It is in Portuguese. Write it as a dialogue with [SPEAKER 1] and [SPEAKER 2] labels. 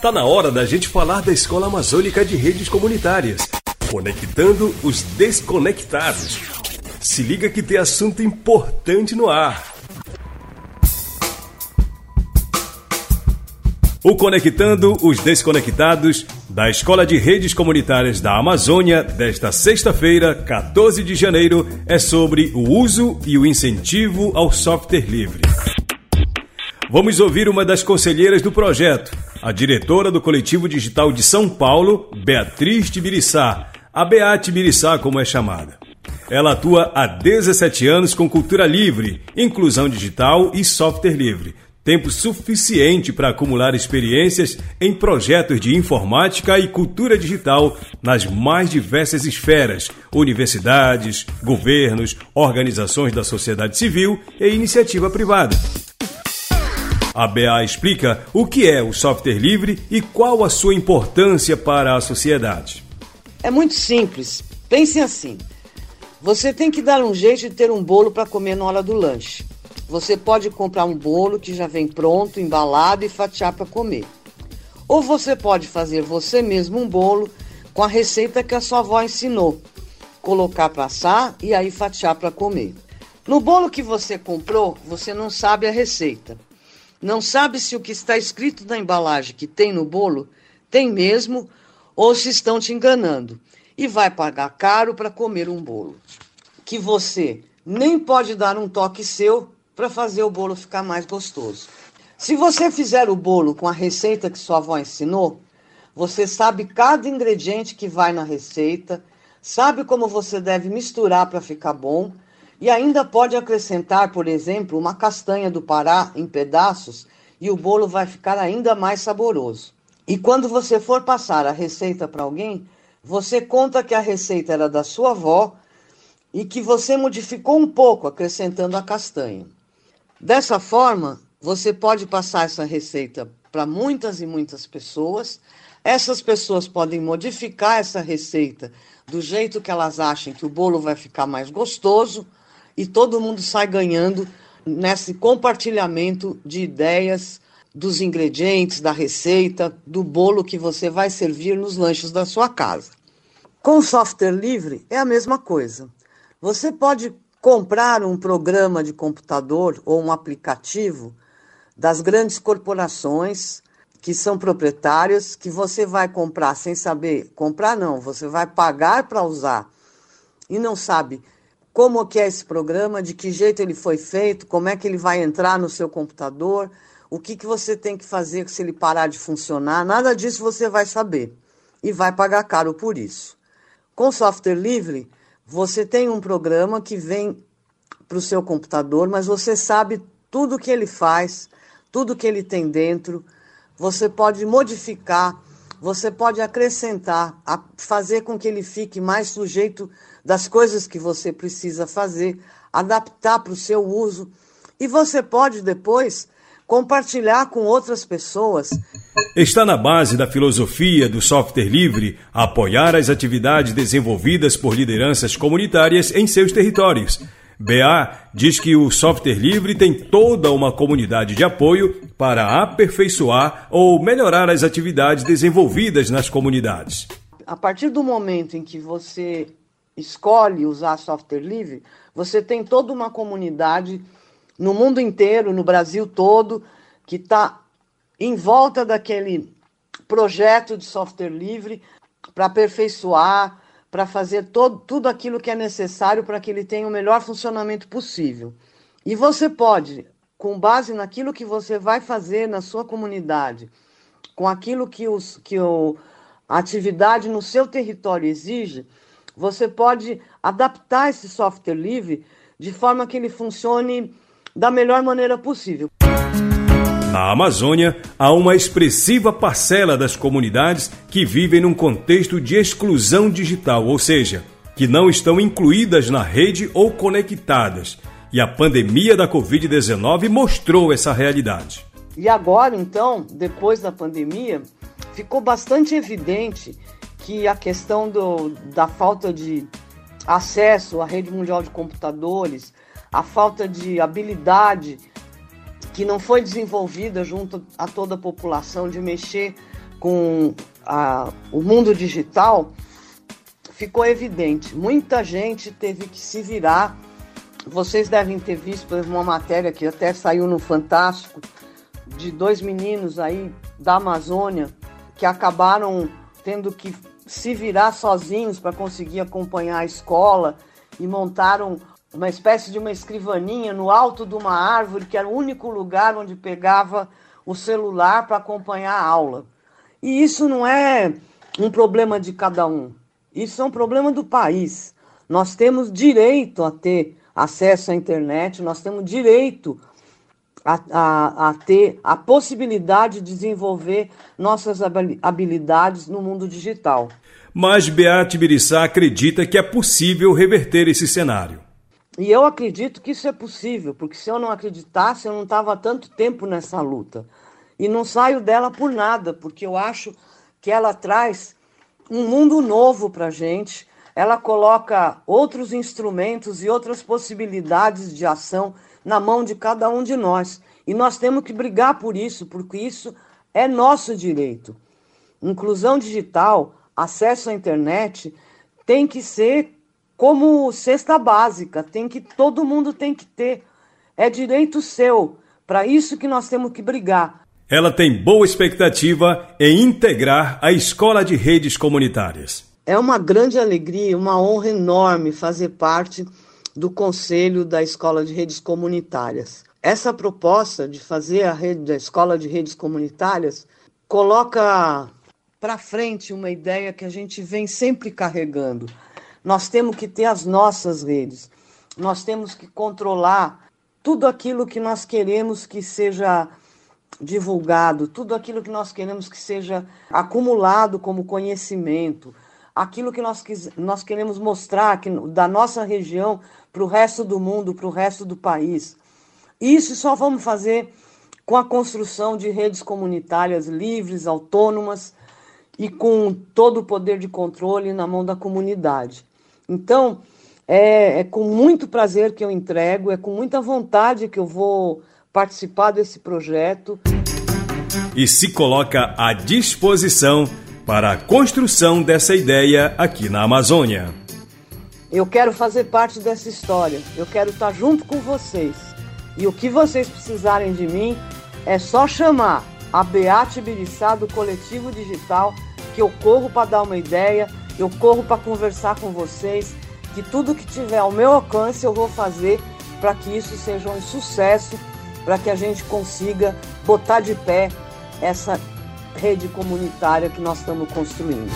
[SPEAKER 1] Tá na hora da gente falar da Escola Amazônica de Redes Comunitárias, conectando os desconectados. Se liga que tem assunto importante no ar. O Conectando os Desconectados da Escola de Redes Comunitárias da Amazônia desta sexta-feira, 14 de janeiro, é sobre o uso e o incentivo ao software livre. Vamos ouvir uma das conselheiras do projeto, a diretora do Coletivo Digital de São Paulo, Beatriz Tibiriçá, a Beat Tibiriçá como é chamada. Ela atua há 17 anos com cultura livre, inclusão digital e software livre, Tempo suficiente para acumular experiências em projetos de informática e cultura digital nas mais diversas esferas, universidades, governos, organizações da sociedade civil e iniciativa privada. A BA explica o que é o software livre e qual a sua importância para a sociedade.
[SPEAKER 2] É muito simples. Pense assim: você tem que dar um jeito de ter um bolo para comer na hora do lanche. Você pode comprar um bolo que já vem pronto, embalado e fatiar para comer. Ou você pode fazer você mesmo um bolo com a receita que a sua avó ensinou. Colocar para assar e aí fatiar para comer. No bolo que você comprou, você não sabe a receita. Não sabe se o que está escrito na embalagem que tem no bolo tem mesmo ou se estão te enganando. E vai pagar caro para comer um bolo que você nem pode dar um toque seu para fazer o bolo ficar mais gostoso. Se você fizer o bolo com a receita que sua avó ensinou, você sabe cada ingrediente que vai na receita, sabe como você deve misturar para ficar bom e ainda pode acrescentar, por exemplo, uma castanha do Pará em pedaços e o bolo vai ficar ainda mais saboroso. E quando você for passar a receita para alguém, você conta que a receita era da sua avó e que você modificou um pouco acrescentando a castanha. Dessa forma, você pode passar essa receita para muitas e muitas pessoas. Essas pessoas podem modificar essa receita do jeito que elas achem que o bolo vai ficar mais gostoso e todo mundo sai ganhando nesse compartilhamento de ideias dos ingredientes, da receita, do bolo que você vai servir nos lanches da sua casa. Com software livre é a mesma coisa. Você pode comprar um programa de computador ou um aplicativo das grandes corporações que são proprietárias, que você vai comprar sem saber, comprar não, você vai pagar para usar e não sabe como que é esse programa, de que jeito ele foi feito, como é que ele vai entrar no seu computador, o que, que você tem que fazer se ele parar de funcionar, nada disso você vai saber e vai pagar caro por isso. Com software livre, você tem um programa que vem para o seu computador, mas você sabe tudo que ele faz, tudo que ele tem dentro. Você pode modificar, você pode acrescentar, fazer com que ele fique mais sujeito das coisas que você precisa fazer, adaptar para o seu uso. E você pode depois compartilhar com outras pessoas.
[SPEAKER 1] Está na base da filosofia do software livre apoiar as atividades desenvolvidas por lideranças comunitárias em seus territórios. BA diz que o software livre tem toda uma comunidade de apoio para aperfeiçoar ou melhorar as atividades desenvolvidas nas comunidades.
[SPEAKER 2] A partir do momento em que você escolhe usar software livre, você tem toda uma comunidade no mundo inteiro, no Brasil todo, que está em volta daquele projeto de software livre para aperfeiçoar, para fazer todo, tudo aquilo que é necessário para que ele tenha o melhor funcionamento possível. E você pode, com base naquilo que você vai fazer na sua comunidade, com aquilo que, os, que o, a atividade no seu território exige, você pode adaptar esse software livre de forma que ele funcione da melhor maneira possível.
[SPEAKER 1] Na Amazônia, há uma expressiva parcela das comunidades que vivem num contexto de exclusão digital, ou seja, que não estão incluídas na rede ou conectadas. E a pandemia da Covid-19 mostrou essa realidade.
[SPEAKER 2] E agora, então, depois da pandemia, ficou bastante evidente que a questão do, da falta de acesso à rede mundial de computadores, a falta de habilidade que não foi desenvolvida junto a toda a população de mexer com a, o mundo digital, ficou evidente. Muita gente teve que se virar. Vocês devem ter visto, uma matéria que até saiu no Fantástico, de dois meninos aí da Amazônia que acabaram tendo que se virar sozinhos para conseguir acompanhar a escola e montaram uma espécie de uma escrivaninha no alto de uma árvore, que era o único lugar onde pegava o celular para acompanhar a aula. E isso não é um problema de cada um, isso é um problema do país. Nós temos direito a ter acesso à internet, nós temos direito a, a, a, ter a possibilidade de desenvolver nossas habilidades no mundo digital.
[SPEAKER 1] Mas Beate Birissá acredita que é possível reverter esse cenário.
[SPEAKER 2] E eu acredito que isso é possível, porque se eu não acreditasse, eu não estava tanto tempo nessa luta. E não saio dela por nada, porque eu acho que ela traz um mundo novo para a gente, ela coloca outros instrumentos e outras possibilidades de ação na mão de cada um de nós. E nós temos que brigar por isso, porque isso é nosso direito. Inclusão digital, acesso à internet, tem que ser como cesta básica, tem que todo mundo tem que ter. É direito seu. Para isso que nós temos que brigar.
[SPEAKER 1] Ela tem boa expectativa em integrar a escola de redes comunitárias.
[SPEAKER 2] É uma grande alegria, uma honra enorme fazer parte do Conselho da Escola de Redes Comunitárias. Essa proposta de fazer a rede da Escola de Redes Comunitárias coloca para frente uma ideia que a gente vem sempre carregando. Nós temos que ter as nossas redes. Nós temos que controlar tudo aquilo que nós queremos que seja divulgado, tudo aquilo que nós queremos que seja acumulado como conhecimento, aquilo que nós, nós queremos mostrar que, da nossa região para o resto do mundo, para o resto do país. Isso só vamos fazer com a construção de redes comunitárias livres, autônomas e com todo o poder de controle na mão da comunidade. Então, é, é com muito prazer que eu entrego, é com muita vontade que eu vou participar desse projeto.
[SPEAKER 1] E se coloca à disposição para a construção dessa ideia aqui na Amazônia.
[SPEAKER 2] Eu quero fazer parte dessa história, eu quero estar junto com vocês. E o que vocês precisarem de mim é só chamar a Beate Biriçá do Coletivo Digital, que eu corro para dar uma ideia, eu corro para conversar com vocês, que tudo que tiver ao meu alcance eu vou fazer para que isso seja um sucesso, para que a gente consiga botar de pé essa rede comunitária que nós estamos construindo.